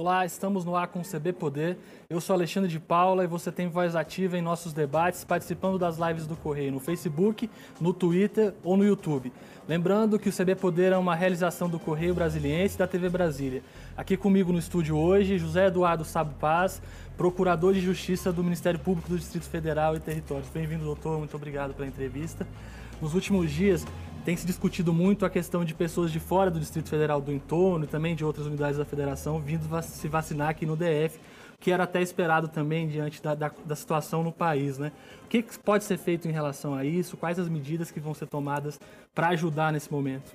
Olá, estamos no ar com o CB Poder. Eu sou Alexandre de Paula e você tem voz ativa em nossos debates, participando das lives do Correio no Facebook, no Twitter ou no YouTube. Lembrando que o CB Poder é uma realização do Correio Brasiliense e da TV Brasília. Aqui comigo no estúdio hoje, José Eduardo Sabo Paz, Procurador de Justiça do Ministério Público do Distrito Federal e Territórios. Bem-vindo, doutor. Muito obrigado pela entrevista. Nos últimos dias, tem se discutido muito a questão de pessoas de fora do Distrito Federal, do entorno e também de outras unidades da federação vindo se vacinar aqui no DF, que era até esperado também diante da, da, da situação no país. Né? O que pode ser feito em relação a isso? Quais as medidas que vão ser tomadas para ajudar nesse momento?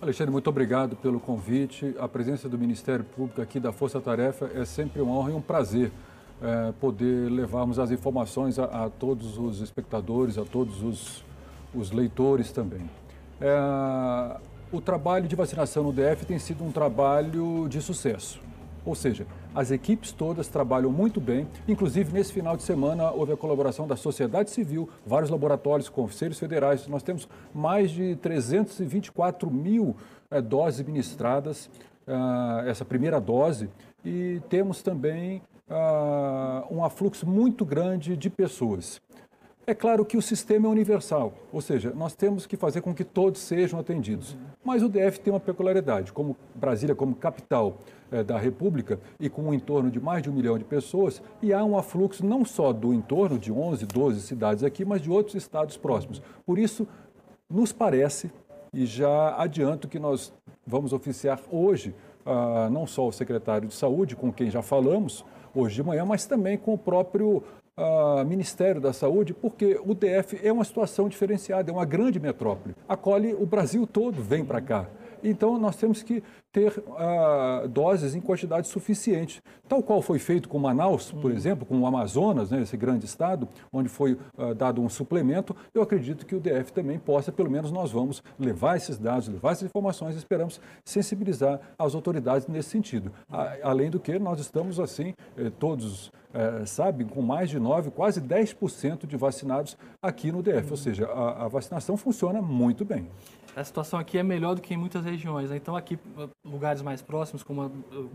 Alexandre, muito obrigado pelo convite. A presença do Ministério Público aqui da Força Tarefa é sempre uma honra e um prazer é, poder levarmos as informações a, a todos os espectadores, a todos os os leitores também. É, o trabalho de vacinação no DF tem sido um trabalho de sucesso. Ou seja, as equipes todas trabalham muito bem. Inclusive, nesse final de semana, houve a colaboração da sociedade civil, vários laboratórios, conselhos federais. Nós temos mais de 324 mil é, doses ministradas, é, essa primeira dose. E temos também uh, um afluxo muito grande de pessoas. É claro que o sistema é universal, ou seja, nós temos que fazer com que todos sejam atendidos. Mas o DF tem uma peculiaridade, como Brasília como capital é, da República e com um entorno de mais de um milhão de pessoas, e há um afluxo não só do entorno de 11, 12 cidades aqui, mas de outros estados próximos. Por isso, nos parece, e já adianto que nós vamos oficiar hoje, ah, não só o secretário de Saúde, com quem já falamos, hoje de manhã, mas também com o próprio Ministério da Saúde, porque o DF é uma situação diferenciada, é uma grande metrópole. Acolhe o Brasil todo, vem para cá. Então, nós temos que ter uh, doses em quantidade suficiente. Tal qual foi feito com Manaus, por uhum. exemplo, com o Amazonas, né, esse grande estado, onde foi uh, dado um suplemento, eu acredito que o DF também possa, pelo menos nós vamos levar esses dados, levar essas informações e esperamos sensibilizar as autoridades nesse sentido. A, além do que, nós estamos, assim, eh, todos eh, sabem, com mais de 9, quase 10% de vacinados aqui no DF, ou uhum. seja, a, a vacinação funciona muito bem a situação aqui é melhor do que em muitas regiões. Né? Então, aqui, lugares mais próximos, como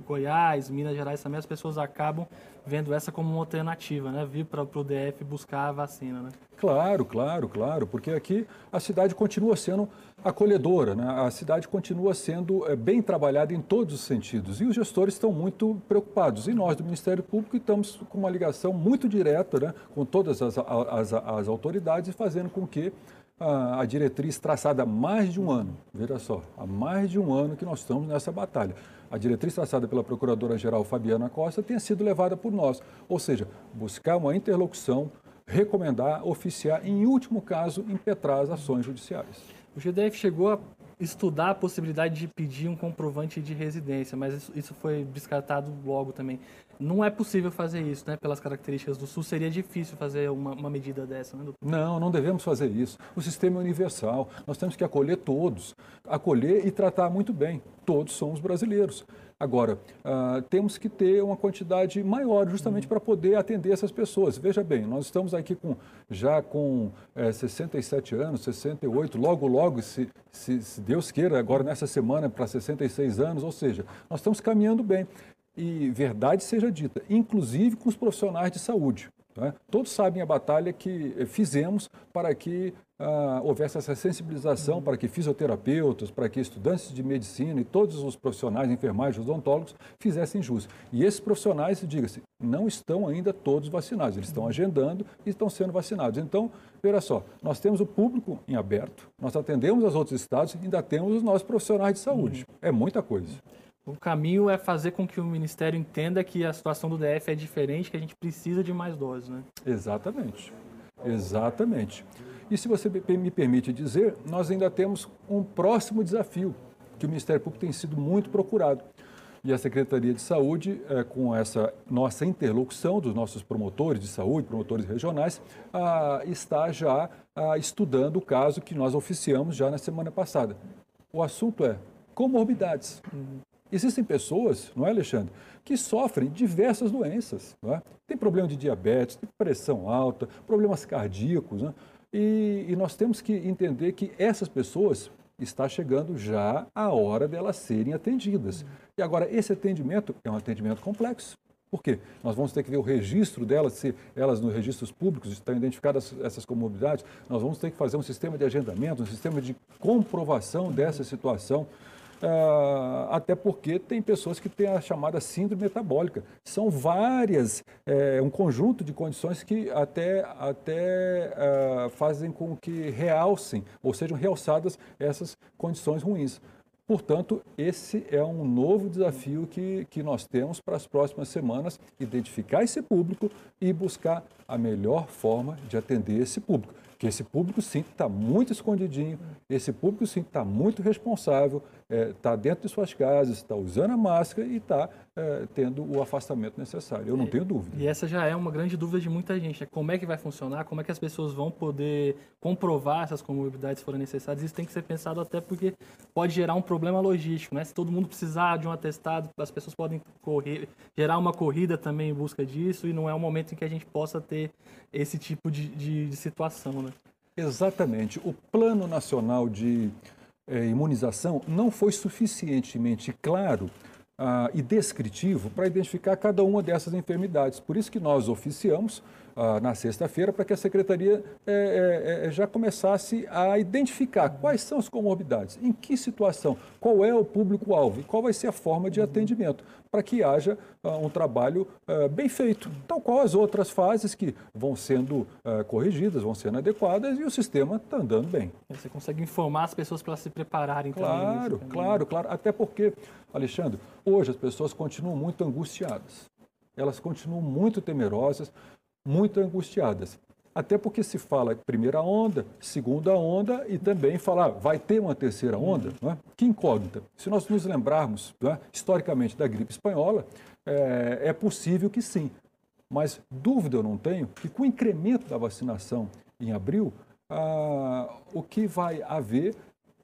Goiás, Minas Gerais também, as pessoas acabam vendo essa como uma alternativa, né? Vir para o DF buscar a vacina, né? Claro, claro, claro, porque aqui a cidade continua sendo acolhedora, né? a cidade continua sendo é, bem trabalhada em todos os sentidos e os gestores estão muito preocupados. E nós do Ministério Público estamos com uma ligação muito direta né? com todas as, as, as autoridades, fazendo com que a, diretriz traçada há mais de um ano, veja só, há mais de um ano que nós estamos nessa batalha. A diretriz traçada pela Procuradora-Geral Fabiana Costa tenha sido levada por nós, ou seja, buscar uma interlocução, recomendar, oficiar, em último caso, impetrar as ações judiciais. O GDF chegou a estudar a possibilidade de pedir um comprovante de residência, mas isso, isso foi descartado logo também. Não é possível fazer isso, né? Pelas características do SUS, seria difícil fazer uma, uma medida dessa, né, doutor? Não, não devemos fazer isso. O sistema é universal. Nós temos que acolher todos. Acolher e tratar muito bem. Todos somos brasileiros. Agora, uh, temos que ter uma quantidade maior justamente uhum. para poder atender essas pessoas. Veja bem, nós estamos aqui com, já com é, eh, 67 anos, 68, logo, logo, se, se, se Deus queira, agora nessa semana para 66 anos, ou seja, nós estamos caminhando bem. E verdade seja dita, inclusive com os profissionais de saúde. Né? Todos sabem a batalha que eh, fizemos para que ah, houvesse essa sensibilização, para que fisioterapeutas, para que estudantes de medicina e todos os profissionais, enfermagem, odontólogos, fizessem jus. E esses profissionais, diga-se, não estão ainda todos vacinados, eles estão agendando e estão sendo vacinados. Então, veja só, nós temos o público em aberto, nós atendemos os outros estados e ainda temos os nossos profissionais de saúde. Uhum. É muita coisa. O caminho é fazer com que o Ministério entenda que a situação do DF é diferente, que a gente precisa de mais doses, né? Exatamente. Exatamente. E se você me permite dizer, nós ainda temos um próximo desafio, que o Ministério Público tem sido muito procurado. E a Secretaria de Saúde, é, com essa nossa interlocução dos nossos promotores de saúde, promotores regionais, está já estudando o caso que nós oficiamos já na semana passada. O assunto é comorbidades. Uhum. Existem pessoas, não é, Alexandre, que sofrem diversas doenças. É? Tem problema de diabetes, tem pressão alta, problemas cardíacos. É? E, e, nós temos que entender que essas pessoas está chegando já a hora delas serem atendidas. E agora, esse atendimento é um atendimento complexo. Por quê? Nós vamos ter que ver o registro delas, se elas nos registros públicos estão identificadas essas comorbidades, nós vamos ter que fazer um sistema de agendamento, um sistema de comprovação dessa situação. Uh, até porque tem pessoas que têm a chamada síndrome metabólica. São várias, é, um conjunto de condições que até, até uh, fazem com que realcem, ou sejam realçadas essas condições ruins. Portanto, esse é um novo desafio que, que nós temos para as próximas semanas: identificar esse público e buscar a melhor forma de atender esse público. Que esse público, sim, está muito escondidinho, esse público, sim, está muito responsável, está é, dentro de suas casas, está usando a máscara e está é, tendo o afastamento necessário. Eu não tenho dúvida. E essa já é uma grande dúvida de muita gente. Né? Como é que vai funcionar? Como é que as pessoas vão poder comprovar essas comorbidades forem necessárias? Isso tem que ser pensado até porque pode gerar um problema logístico. Né? Se todo mundo precisar de um atestado, as pessoas podem correr, gerar uma corrida também em busca disso e não é um momento em que a gente possa ter esse tipo de, de, de situação. Né? Exatamente. O Plano Nacional de é, imunização não foi suficientemente claro ah, e descritivo para identificar cada uma dessas enfermidades. Por isso que nós oficiamos ah, na sexta-feira para que a secretaria é, é, já começasse a identificar quais são as comorbidades, em que situação, qual é o público-alvo e qual vai ser a forma de atendimento, para que haja ah, um trabalho bem feito, tal qual as outras fases que vão sendo corrigidas, vão sendo adequadas e o sistema está andando bem. Você consegue informar as pessoas para se prepararem claro, também. Claro, claro, até porque, Alexandre, hoje as pessoas continuam muito angustiadas elas continuam muito temerosas, muito angustiadas. Até porque se fala primeira onda, segunda onda e também falar vai ter uma terceira onda. É? Que incógnita. Se nós nos lembrarmos é? historicamente da gripe espanhola, é, é possível que sim. Mas dúvida eu não tenho que com o incremento da vacinação em abril, ah, o que vai haver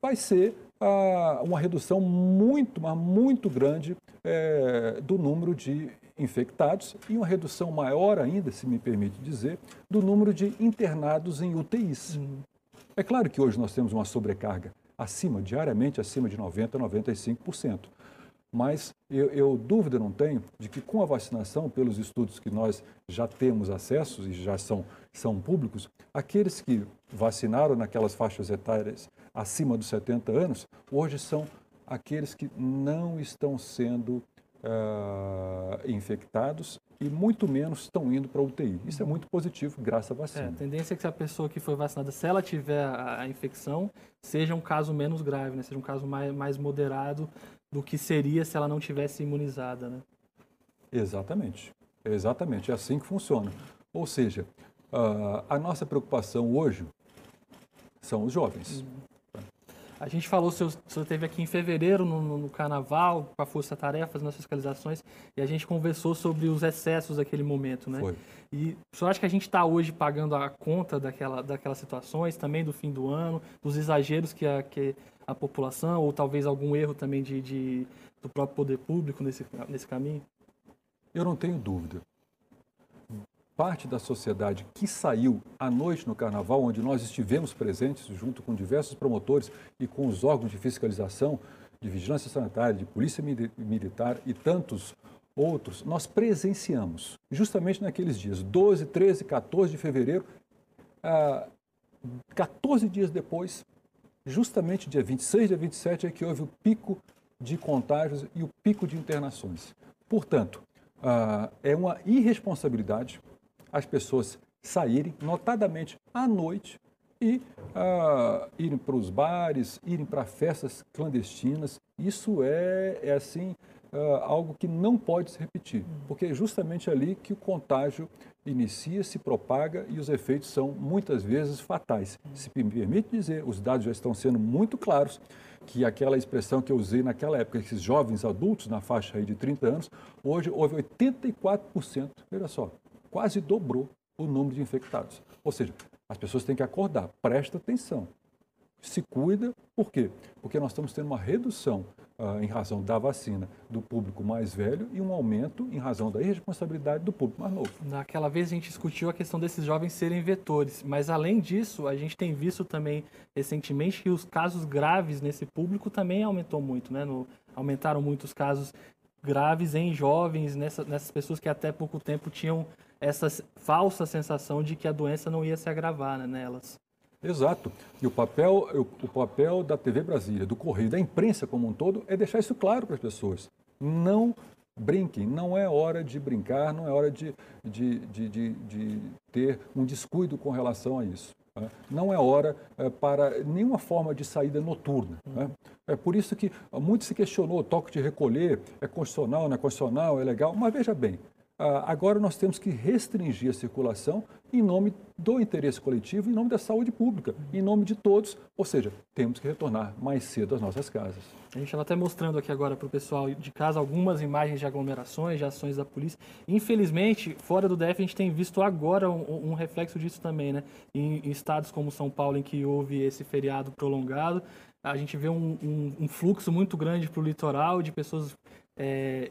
vai ser ah, uma redução muito, mas muito grande é, do número de infectados e uma redução maior ainda, se me permite dizer, do número de internados em UTIs. Uhum. É claro que hoje nós temos uma sobrecarga acima, diariamente acima de 90% a 95%. Mas eu, eu, dúvida não tenho de que com a vacinação, pelos estudos que nós já temos acesso e já são, são públicos, aqueles que vacinaram naquelas faixas etárias acima dos 70 anos, hoje são aqueles que não estão sendo uh, infectados e muito menos estão indo para a UTI. Isso é muito positivo, graças à vacina. É, a tendência é que se a pessoa que foi vacinada, se ela tiver a, a infecção, seja um caso menos grave, né? seja um caso mais, mais moderado do que seria se ela não tivesse imunizada. Né? Exatamente. Exatamente. É assim que funciona. Ou seja, uh, a nossa preocupação hoje são os jovens. Uhum. A gente falou, o senhor, teve aqui em fevereiro, no, no, no Carnaval, com a Força Tarefa, nas fiscalizações, e a gente conversou sobre os excessos daquele momento, né? Foi. E o senhor acha que a gente está hoje pagando a conta daquela, daquelas situações, também do fim do ano, dos exageros que a, que a população, ou talvez algum erro também de, de do próprio poder público nesse, nesse caminho? Eu não tenho dúvida parte da sociedade que saiu à noite no carnaval, onde nós estivemos presentes junto com diversos promotores e com os órgãos de fiscalização, de vigilância sanitária, de polícia militar e tantos outros, nós presenciamos, justamente naqueles dias, 12, 13, 14 de fevereiro, ah, 14 dias depois, justamente dia 26, dia 27, é que houve o pico de contágios e o pico de internações. Portanto, ah, é uma irresponsabilidade as pessoas saírem, notadamente à noite, e uh, irem para os bares, irem para festas clandestinas. Isso é, é assim, uh, algo que não pode se repetir, porque é justamente ali que o contágio inicia, se propaga e os efeitos são muitas vezes fatais. Se me permite dizer, os dados já estão sendo muito claros que aquela expressão que eu usei naquela época, esses jovens adultos na faixa de 30 anos, hoje houve 84%, veja só, quase dobrou o número de infectados. Ou seja, as pessoas têm que acordar, presta atenção. se cuida. Por quê? Porque nós estamos tendo uma redução uh, em razão da vacina do público mais velho e um aumento em razão da irresponsabilidade do público mais novo. Naquela vez a gente discutiu a questão desses jovens serem vetores, mas além disso, a gente tem visto também recentemente que os casos graves nesse público também aumentou muito, né? No, aumentaram muito os casos graves em jovens, nessa, nessas pessoas que até pouco tempo tinham essa falsa sensação de que a doença não ia se agravar né, nelas. Exato. E o papel, o papel da TV Brasília, do Correio, da imprensa como um todo, é deixar isso claro para as pessoas. Não brinquem, não é hora de brincar, não é hora de, de, de, de, de ter um descuido com relação a isso. Né? Não é hora é, para nenhuma forma de saída noturna. Né? É por isso que muito se questionou, toque de recolher, é constitucional, não é constitucional, é legal, mas veja bem, agora nós temos que restringir a circulação em nome do interesse coletivo, em nome da saúde pública, em nome de todos, ou seja, temos que retornar mais cedo às nossas casas. A gente estava até mostrando aqui agora para o pessoal de casa algumas imagens de aglomerações, de ações da polícia. Infelizmente, fora do DF, a gente tem visto agora um, um reflexo disso também, né? Em, em, estados como São Paulo, em que houve esse feriado prolongado, a gente vê um, um, um fluxo muito grande para o litoral de pessoas é,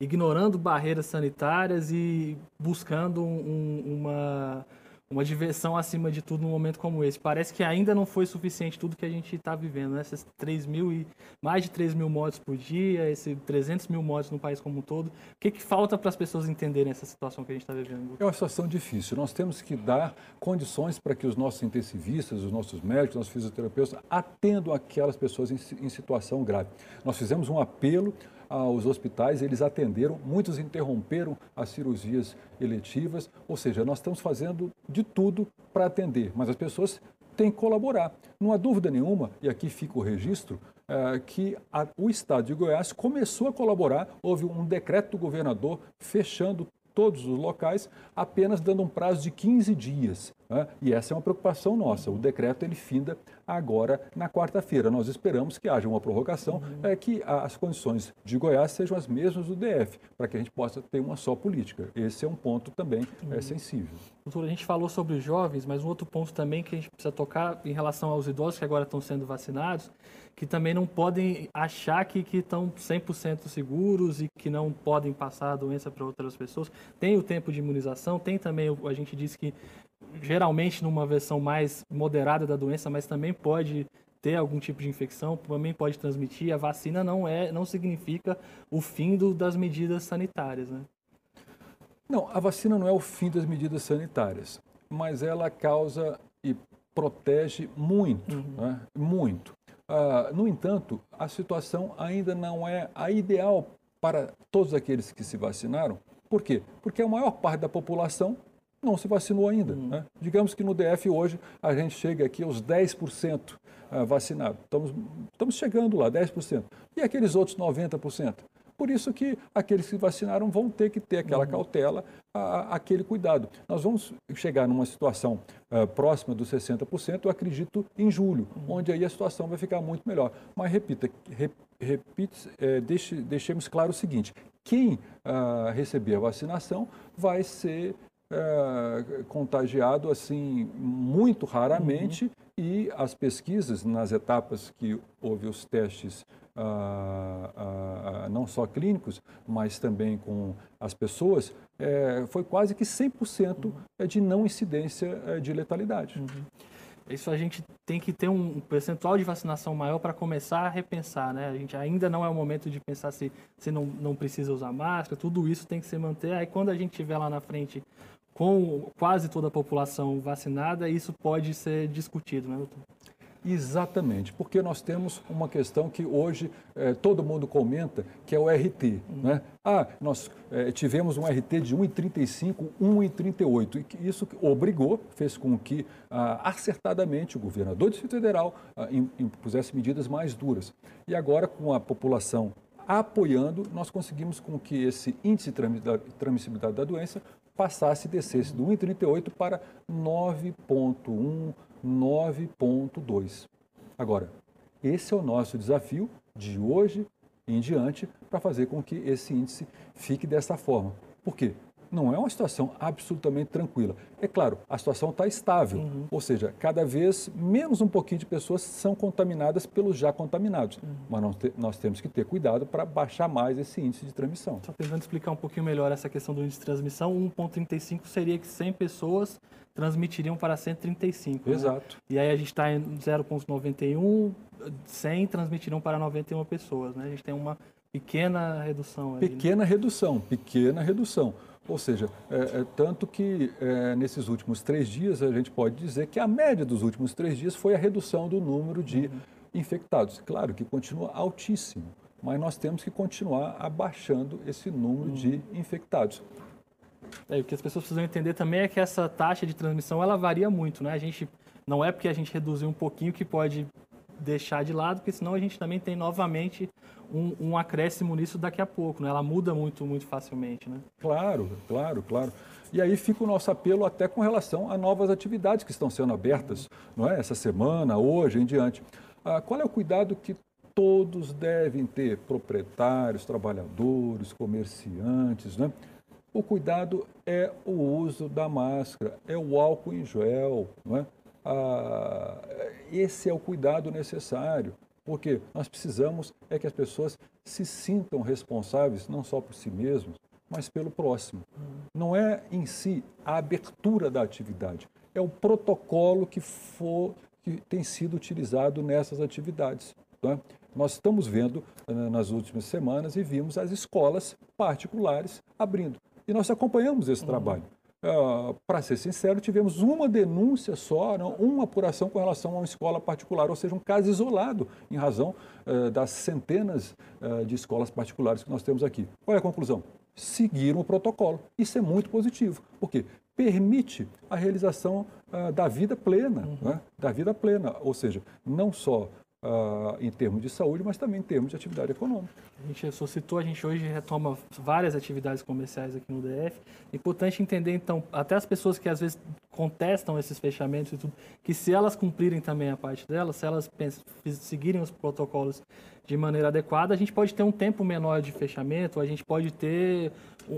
ignorando barreiras sanitárias e buscando um, uma, uma diversão acima de tudo num momento como esse. Parece que ainda não foi suficiente tudo que a gente está vivendo, né? Essas 3 mil e mais de 3 mil mortes por dia, esses 300 mil mortes no país como um todo. O que, que falta para as pessoas entenderem essa situação que a gente está vivendo? É uma situação difícil. Nós temos que dar condições para que os nossos intensivistas, os nossos médicos, os nossos fisioterapeutas atendam aquelas pessoas em, em situação grave. Nós fizemos um apelo aos hospitais, eles atenderam, muitos interromperam as cirurgias eletivas, ou seja, nós estamos fazendo de tudo para atender, mas as pessoas têm que colaborar. Não há dúvida nenhuma, e aqui fica o registro, é, que o Estado de Goiás começou a colaborar, houve um decreto do governador fechando todos os locais, apenas dando um prazo de 15 dias. Né? E essa é uma preocupação nossa. O decreto ele finda agora na quarta-feira. Nós esperamos que haja uma prorrogação, uhum. é, que as condições de Goiás sejam as mesmas do DF, para que a gente possa ter uma só política. Esse é um ponto também é, uhum. é, sensível. Doutor, a gente falou sobre os jovens, mas um outro ponto também que a gente precisa tocar em relação aos idosos que agora estão sendo vacinados, que também não podem achar que, estão 100% seguros e que não podem passar a doença para outras pessoas. Tem o tempo de imunização, tem também, a gente disse que geralmente numa versão mais moderada da doença, mas também pode ter algum tipo de infecção, também pode transmitir. A vacina não é, não significa o fim do, das medidas sanitárias, né? Não, a vacina não é o fim das medidas sanitárias, mas ela causa e protege muito, uhum. né? muito. Uh, no entanto, a situação ainda não é a ideal para todos aqueles que se vacinaram. Por quê? Porque a maior parte da população não se vacinou ainda. Uhum. Né? Digamos que no DF hoje a gente chega aqui aos 10% ah, vacinados. Estamos, estamos chegando lá, 10%. E aqueles outros 90%? Por isso que aqueles que vacinaram vão ter que ter aquela uhum. cautela, a, aquele cuidado. Nós vamos chegar numa situação uh, próxima dos 60%, eu acredito, em julho, uhum. onde aí a situação vai ficar muito melhor. Mas repita, rep, repite, é, deixe, deixemos claro o seguinte: quem uh, receber a vacinação vai ser é, contagiado assim muito raramente uhum. e as pesquisas nas etapas que houve os testes ah, ah, não só clínicos, mas também com as pessoas, é, foi quase que 100% uhum. de não incidência é, de letalidade. Uhum. Isso a gente tem que ter um percentual de vacinação maior para começar a repensar, né? A gente ainda não é o momento de pensar se, se não, não precisa usar máscara, tudo isso tem que se manter. Aí quando a gente tiver lá na frente com quase toda a população vacinada, isso pode ser discutido, né, doutor? Exatamente, porque nós temos uma questão que hoje eh, todo mundo comenta, que é o RT. Uhum. Né? Ah, nós eh, tivemos um RT de 1,35, 1,38, e isso obrigou, fez com que ah, acertadamente o governador do Distrito Federal ah, impusesse medidas mais duras. E agora, com a população apoiando, nós conseguimos com que esse índice de transmissibilidade da doença passasse e descesse do 1,38 para 9,1, 9,2. Agora, esse é o nosso desafio de hoje em diante para fazer com que esse índice fique dessa forma. Por quê? Não é uma situação absolutamente tranquila. É claro, a situação está estável, uhum. ou seja, cada vez menos um pouquinho de pessoas são contaminadas pelos já contaminados. Uhum. Mas nós, te, nós, temos que ter cuidado para baixar mais esse índice de transmissão. Só tentando explicar um pouquinho melhor essa questão do índice de transmissão, 1,35 seria que 100 pessoas transmitiriam para 135. Né? Exato. Né? E aí a gente está em 0,91, 100 transmitiriam para 91 pessoas. Né? A gente tem uma pequena redução. Aí, né? pequena né? redução, pequena redução. Ou seja, é, é, tanto que é, nesses últimos três dias a gente pode dizer que a média dos últimos três dias foi a redução do número de uhum. infectados. Claro que continua altíssimo, mas nós temos que continuar abaixando esse número uhum. de infectados. É, o que as pessoas precisam entender também é que essa taxa de transmissão ela varia muito, né? A gente não é porque a gente reduziu um pouquinho que pode deixar de lado, porque senão a gente também tem novamente um, um acréscimo nisso daqui a pouco, né? Ela muda muito, muito facilmente, né? Claro, claro, claro. E aí fica o nosso apelo até com relação a novas atividades que estão sendo abertas, não é? Essa semana, hoje em diante. Ah, qual é o cuidado que todos devem ter? Proprietários, trabalhadores, comerciantes, né? O cuidado é o uso da máscara, é o álcool em gel, não é? Ah, esse é o cuidado necessário, porque nós precisamos é que as pessoas se sintam responsáveis não só por si mesmos, mas pelo próximo. Não é em si a abertura da atividade, é o protocolo que, for, que tem sido utilizado nessas atividades. É? Nós estamos vendo eh, nas últimas semanas e vimos as escolas particulares abrindo. E nós acompanhamos esse uhum. trabalho. Uh, Para ser sincero, tivemos uma denúncia só, não, uma apuração com relação a uma escola particular, ou seja, um caso isolado em razão uh, das centenas uh, de escolas particulares que nós temos aqui. Qual é a conclusão? Seguiram o protocolo. Isso é muito positivo, porque permite a realização da vida plena, uhum. né? da vida plena, ou seja, não só Uh, em termos de saúde, mas também em termos de atividade econômica. A gente só citou, a gente hoje retoma várias atividades comerciais aqui no DF. É importante entender, então, até as pessoas que às vezes contestam esses fechamentos e tudo, que se elas cumprirem também a parte delas, se elas seguirem os protocolos de maneira adequada, a gente pode ter um tempo menor de fechamento, a gente pode ter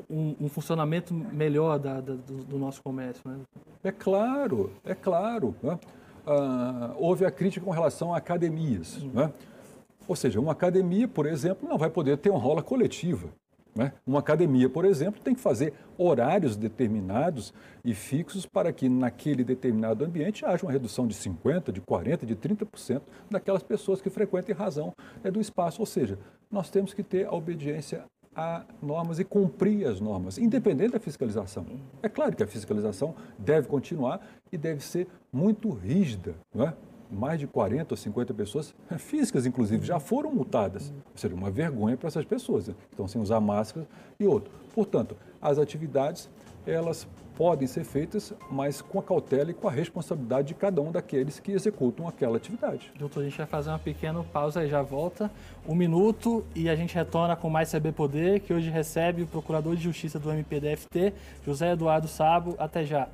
um, um funcionamento melhor da, da, do, do, nosso comércio. Né? É claro, é claro. Né? Ah, houve a crítica com relação a academias. Uhum. Né? Ou seja, uma academia, por exemplo, não vai poder ter uma rola coletiva. Né? Uma academia, por exemplo, tem que fazer horários determinados e fixos para que naquele determinado ambiente haja uma redução de 50%, de 40%, de 30% daquelas pessoas que frequentam em razão é, do espaço. Ou seja, nós temos que ter a obediência a normas e cumprir as normas, independente da fiscalização. É claro que a fiscalização deve continuar e deve ser muito rígida, não é? Mais de 40 ou 50 pessoas, físicas inclusive, já foram multadas. Seria uma vergonha para essas pessoas, né? que estão sem usar máscara e outro. Portanto, as atividades, elas podem ser feitas, mas com a cautela e com a responsabilidade de cada um daqueles que executam aquela atividade. Doutor, a gente vai fazer uma pequena pausa e já volta. Um minuto e a gente retorna com mais CB Poder, que hoje recebe o Procurador de Justiça do MPDFT, José Eduardo Sabo. Até já.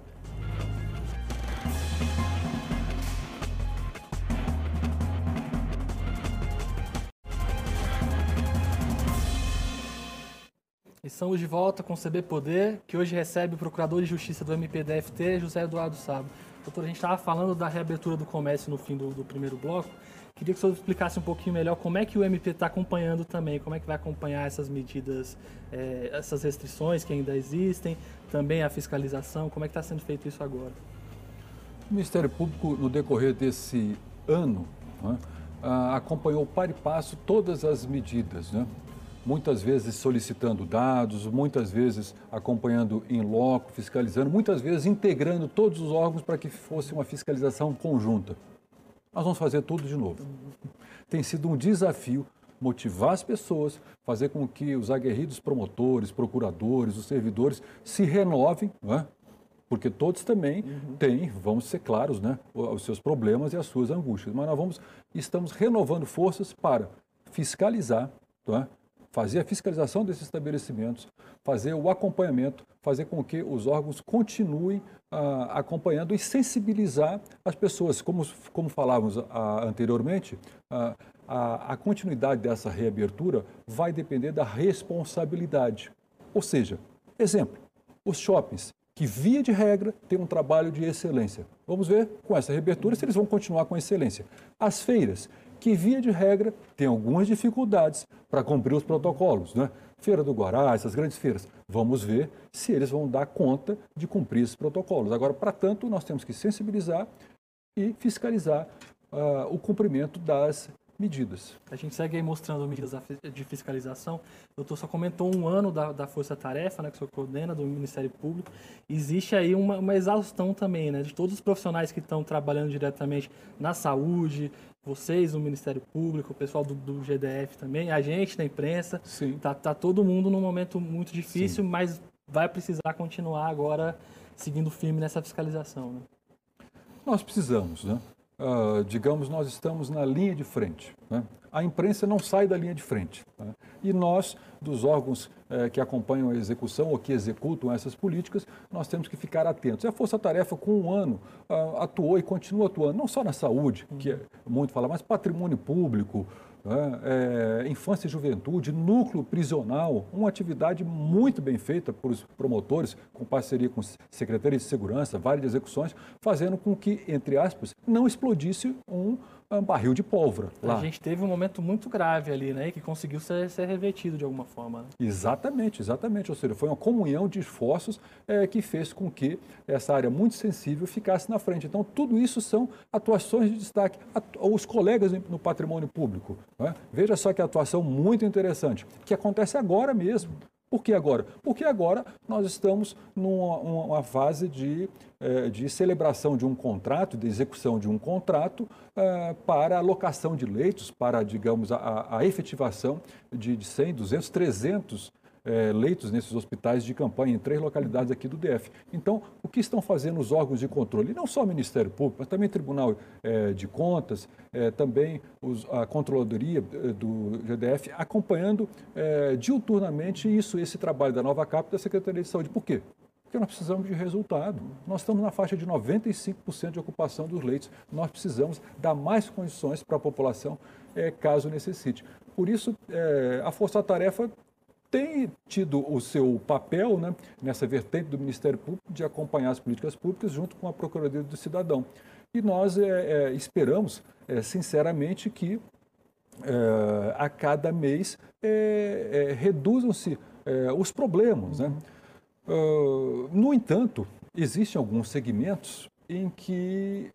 Estamos de volta com o CB Poder, que hoje recebe o Procurador de Justiça do MPDFT, José Eduardo Sabo. Doutor, a gente estava falando da reabertura do comércio no fim do, do, primeiro bloco. Queria que o senhor explicasse um pouquinho melhor como é que o MP está acompanhando também, como é que vai acompanhar essas medidas, é, essas restrições que ainda existem, também a fiscalização, como é que está sendo feito isso agora? O Ministério Público, no decorrer desse ano, né, acompanhou para e passo todas as medidas, né? Muitas vezes solicitando dados, muitas vezes acompanhando em loco, fiscalizando, muitas vezes integrando todos os órgãos para que fosse uma fiscalização conjunta. Nós vamos fazer tudo de novo. Tem sido um desafio motivar as pessoas, fazer com que os aguerridos promotores, procuradores, os servidores se renovem, é? porque todos também uhum. têm, vamos ser claros, né, os seus problemas e as suas angústias. Mas nós vamos, estamos renovando forças para fiscalizar, é? Fazer a fiscalização desses estabelecimentos, fazer o acompanhamento, fazer com que os órgãos continuem ah, acompanhando e sensibilizar as pessoas. Como, como falávamos ah, anteriormente, ah, a, a continuidade dessa reabertura vai depender da responsabilidade. Ou seja, exemplo, Os shoppings, que via de regra têm um trabalho de excelência. Vamos ver com essa reabertura se eles vão continuar com excelência. As feiras, que via de regra têm algumas dificuldades para cumprir os protocolos, né? Feira do Guará, essas grandes feiras. Vamos ver se eles vão dar conta de cumprir esses protocolos. Agora, para tanto, nós temos que sensibilizar e fiscalizar uh, o cumprimento das medidas. A gente segue aí mostrando medidas de fiscalização. O doutor só comentou um ano da, da Força Tarefa, né, que o senhor coordena, do Ministério Público. Existe aí uma, uma exaustão também, né, de todos os profissionais que estão trabalhando diretamente na saúde, vocês, o Ministério Público, o pessoal do, do GDF também, a gente da imprensa. Sim. Tá, tá todo mundo num momento muito difícil, Sim. mas vai precisar continuar agora seguindo firme nessa fiscalização. Né? Nós precisamos, né? Uh, digamos, nós estamos na linha de frente. Né? A imprensa não sai da linha de frente. Né? E nós, dos órgãos uh, que acompanham a execução ou que executam essas políticas, nós temos que ficar atentos. E a Força Tarefa, com um ano, uh, atuou e continua atuando, não só na saúde, que é muito falar, mas patrimônio público? É, infância e juventude, núcleo prisional, uma atividade muito bem feita por os promotores, com parceria com Secretaria de Segurança, várias execuções, fazendo com que, entre aspas, não explodisse um um barril de pólvora. Lá. A gente teve um momento muito grave ali, né? Que conseguiu ser, ser revertido de alguma forma. Né? Exatamente, exatamente. Ou seja, foi uma comunhão de esforços é, que fez com que essa área muito sensível ficasse na frente. Então, tudo isso são atuações de destaque. Os colegas no patrimônio público. Né? Veja só que atuação muito interessante, que acontece agora mesmo. Por que agora? Porque agora nós estamos numa uma fase de, eh, de celebração de um contrato, de execução de um contrato eh, para alocação de leitos, para, digamos, a, a efetivação de, de 100, 200, 300 é, leitos nesses hospitais de campanha em três localidades aqui do DF. Então, o que estão fazendo os órgãos de controle? não só o Ministério Público, mas também o Tribunal é, de Contas, é, também os, a Controladoria é, do GDF, acompanhando é, diuturnamente isso, esse trabalho da nova CAP da Secretaria de Saúde. Por quê? Porque nós precisamos de resultado. Nós estamos na faixa de 95% de ocupação dos leitos. Nós precisamos dar mais condições para a população, é, caso necessite. Por isso, é, a força-tarefa tem tido o seu papel né, nessa vertente do Ministério Público de acompanhar as políticas públicas junto com a Procuradoria do Cidadão. E nós é, é, esperamos, é, sinceramente, que é, a cada mês é, é, reduzam-se os problemas. Né? Uh, no entanto, existem alguns segmentos em que,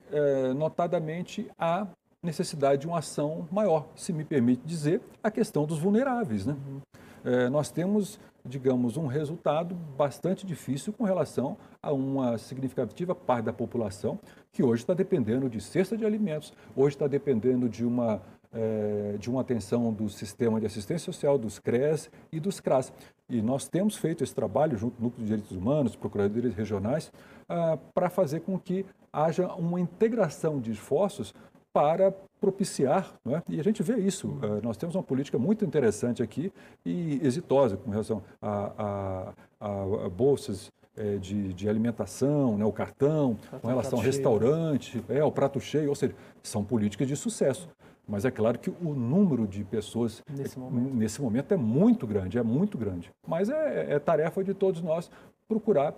notadamente, há necessidade de uma ação maior, se me permite dizer, a questão dos vulneráveis. Né? Uhum é, nós temos, digamos, um resultado bastante difícil com relação a uma significativa parte da população que hoje está dependendo de cesta de alimentos, hoje está dependendo de uma, é, de uma atenção do sistema de assistência social, dos CRES e dos CRAS. E nós temos feito esse trabalho junto com o Núcleo de Direitos Humanos, procuradores regionais, ah, para fazer com que haja uma integração de esforços para propiciar, é? e a gente vê isso. Uh, nós temos uma política muito interessante aqui e exitosa com relação a, a, a, a bolsas é, de, de, alimentação, né, o cartão, com relação ao restaurante, é, o prato cheio, ou seja, são políticas de sucesso. Mas é claro que o número de pessoas nesse momento, nesse momento é muito grande, é muito grande. Mas é, é tarefa de todos nós procurar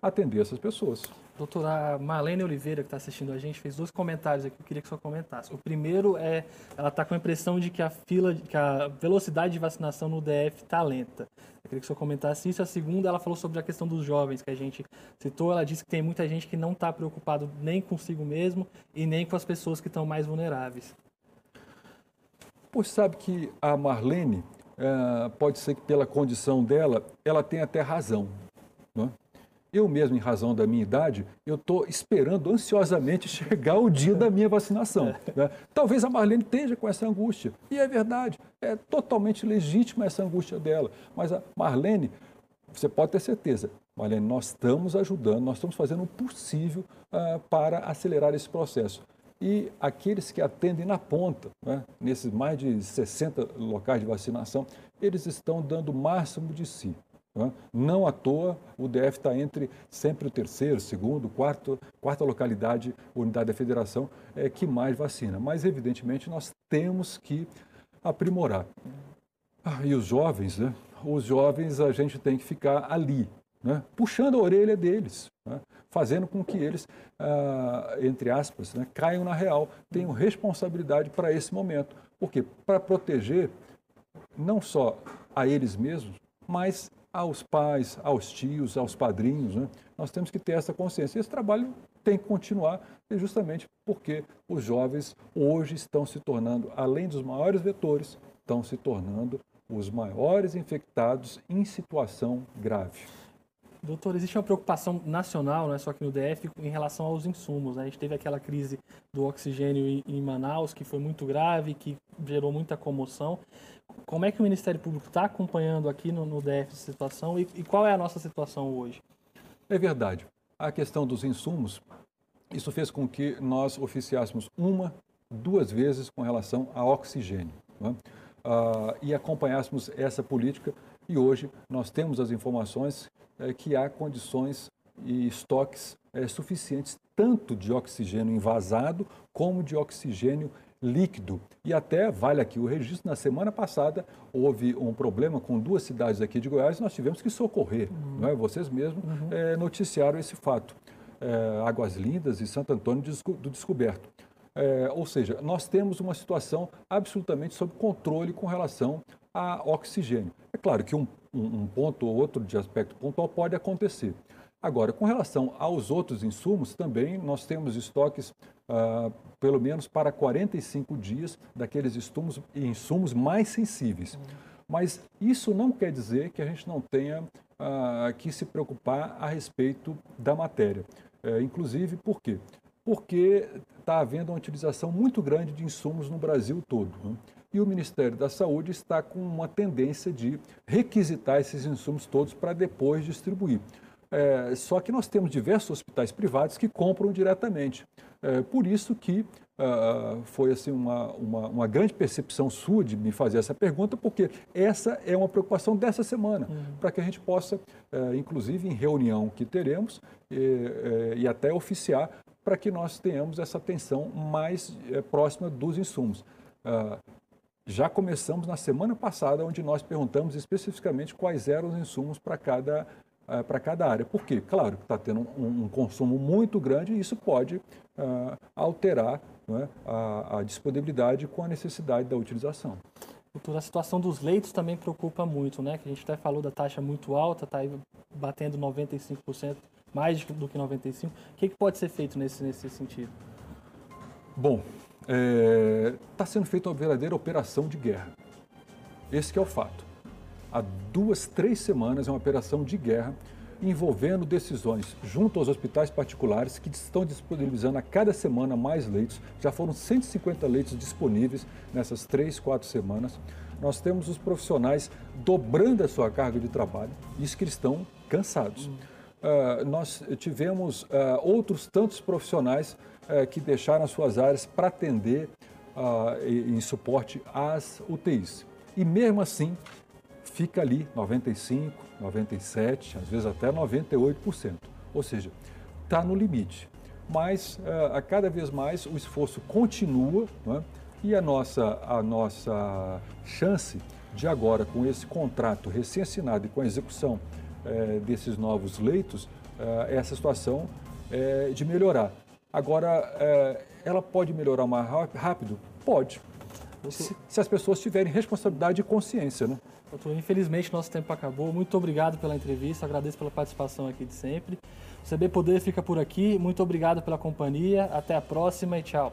atender essas pessoas. Doutora Marlene Oliveira, que está assistindo a gente, fez dois comentários aqui que eu queria que você comentasse. O primeiro é, ela está com a impressão de que a fila, que a velocidade de vacinação no DF está lenta. Eu queria que você comentasse isso. A segunda, ela falou sobre a questão dos jovens, que a gente citou. Ela disse que tem muita gente que não está preocupado nem consigo mesmo e nem com as pessoas que estão mais vulneráveis. Pois sabe que a Marlene, é, pode ser que pela condição dela, ela tenha até razão. Não é? Eu mesmo, em razão da minha idade, eu estou esperando ansiosamente chegar o dia da minha vacinação. Né? Talvez a Marlene esteja com essa angústia. E é verdade, é totalmente legítima essa angústia dela. Mas a Marlene, você pode ter certeza, Marlene, nós estamos ajudando, nós estamos fazendo o possível uh, para acelerar esse processo. E aqueles que atendem na ponta, né, nesses mais de 60 locais de vacinação, eles estão dando o máximo de si. Não à toa, o DF está entre sempre o terceiro, segundo, quarto, quarta localidade, unidade da federação, é, que mais vacina. Mas, evidentemente, nós temos que aprimorar. Ah, e os jovens, né? Os jovens a gente tem que ficar ali, né? puxando a orelha deles, né? fazendo com que eles, ah, entre aspas, né? caiam na real, tenham responsabilidade para esse momento. Por quê? Para proteger não só a eles mesmos, mas aos pais, aos tios, aos padrinhos. Né? Nós temos que ter essa consciência. Esse trabalho tem que continuar, justamente porque os jovens hoje estão se tornando, além dos maiores vetores, estão se tornando os maiores infectados em situação grave. Doutor, existe uma preocupação nacional, não é só aqui no DF, em relação aos insumos. Né? A gente teve aquela crise do oxigênio em Manaus, que foi muito grave, que gerou muita comoção. Como é que o Ministério Público está acompanhando aqui no, no, DF essa situação e, e qual é a nossa situação hoje? É verdade. A questão dos insumos, isso fez com que nós oficiássemos uma, duas vezes com relação a oxigênio. Né? Uh, e acompanhássemos essa política e hoje nós temos as informações é, que há condições e estoques é, suficientes tanto de oxigênio envasado como de oxigênio líquido. E até, vale aqui o registro, na semana passada houve um problema com duas cidades aqui de Goiás e nós tivemos que socorrer. Uhum. Não é? Vocês mesmos uhum. é, noticiaram esse fato. É, Águas Lindas e Santo Antônio do Descoberto. É, ou seja, nós temos uma situação absolutamente sob controle com relação a oxigênio. É claro que um, um, ponto ou outro de aspecto pontual pode acontecer. Agora, com relação aos outros insumos, também nós temos estoques, ah, pelo menos para 45 dias, daqueles insumos, insumos mais sensíveis. Mas isso não quer dizer que a gente não tenha ah, que se preocupar a respeito da matéria. É, inclusive, por quê? Porque está havendo uma utilização muito grande de insumos no Brasil todo. Né? E o Ministério da Saúde está com uma tendência de requisitar esses insumos todos para depois distribuir. É, só que nós temos diversos hospitais privados que compram diretamente. É, por isso que uh, foi assim, uma, uma, uma, grande percepção sua de me fazer essa pergunta, porque essa é uma preocupação dessa semana, uhum. para que a gente possa, uh, inclusive em reunião que teremos, e, e até oficiar, para que nós tenhamos essa atenção mais próxima dos insumos. Já começamos na semana passada, onde nós perguntamos especificamente quais eram os insumos para cada, uh, para cada área. Por quê? Claro que está tendo um, um, consumo muito grande e isso pode uh, alterar é, a, a, disponibilidade com a necessidade da utilização. A situação dos leitos também preocupa muito, né? Que a gente até falou da taxa muito alta, está batendo 95%, mais do que 95%. O que, que pode ser feito nesse, nesse sentido? Bom, está é, tá sendo feita uma verdadeira operação de guerra. Esse é o fato. Há duas, três semanas é uma operação de guerra envolvendo decisões junto aos hospitais particulares que estão disponibilizando a cada semana mais leitos. Já foram 150 leitos disponíveis nessas três, quatro semanas. Nós temos os profissionais dobrando a sua carga de trabalho, isso que eles estão cansados. Uh, nós tivemos uh, outros tantos profissionais é, que deixaram as suas áreas para atender uh, em suporte às UTIs. E mesmo assim, fica ali 95, 97, às vezes até 98%. Ou seja, está no limite. Mas uh, a cada vez mais o esforço continua é? e a nossa, a nossa chance de agora, com esse contrato recém-assinado e com a execução uh, desses novos leitos, uh, essa situação é de melhorar. Agora, é, ela pode melhorar mais rápido? Pode. Se, se, as pessoas tiverem responsabilidade e consciência, né? Doutor, infelizmente nosso tempo acabou. Muito obrigado pela entrevista, agradeço pela participação aqui de sempre. O CB Poder fica por aqui. Muito obrigado pela companhia. Até a próxima e tchau.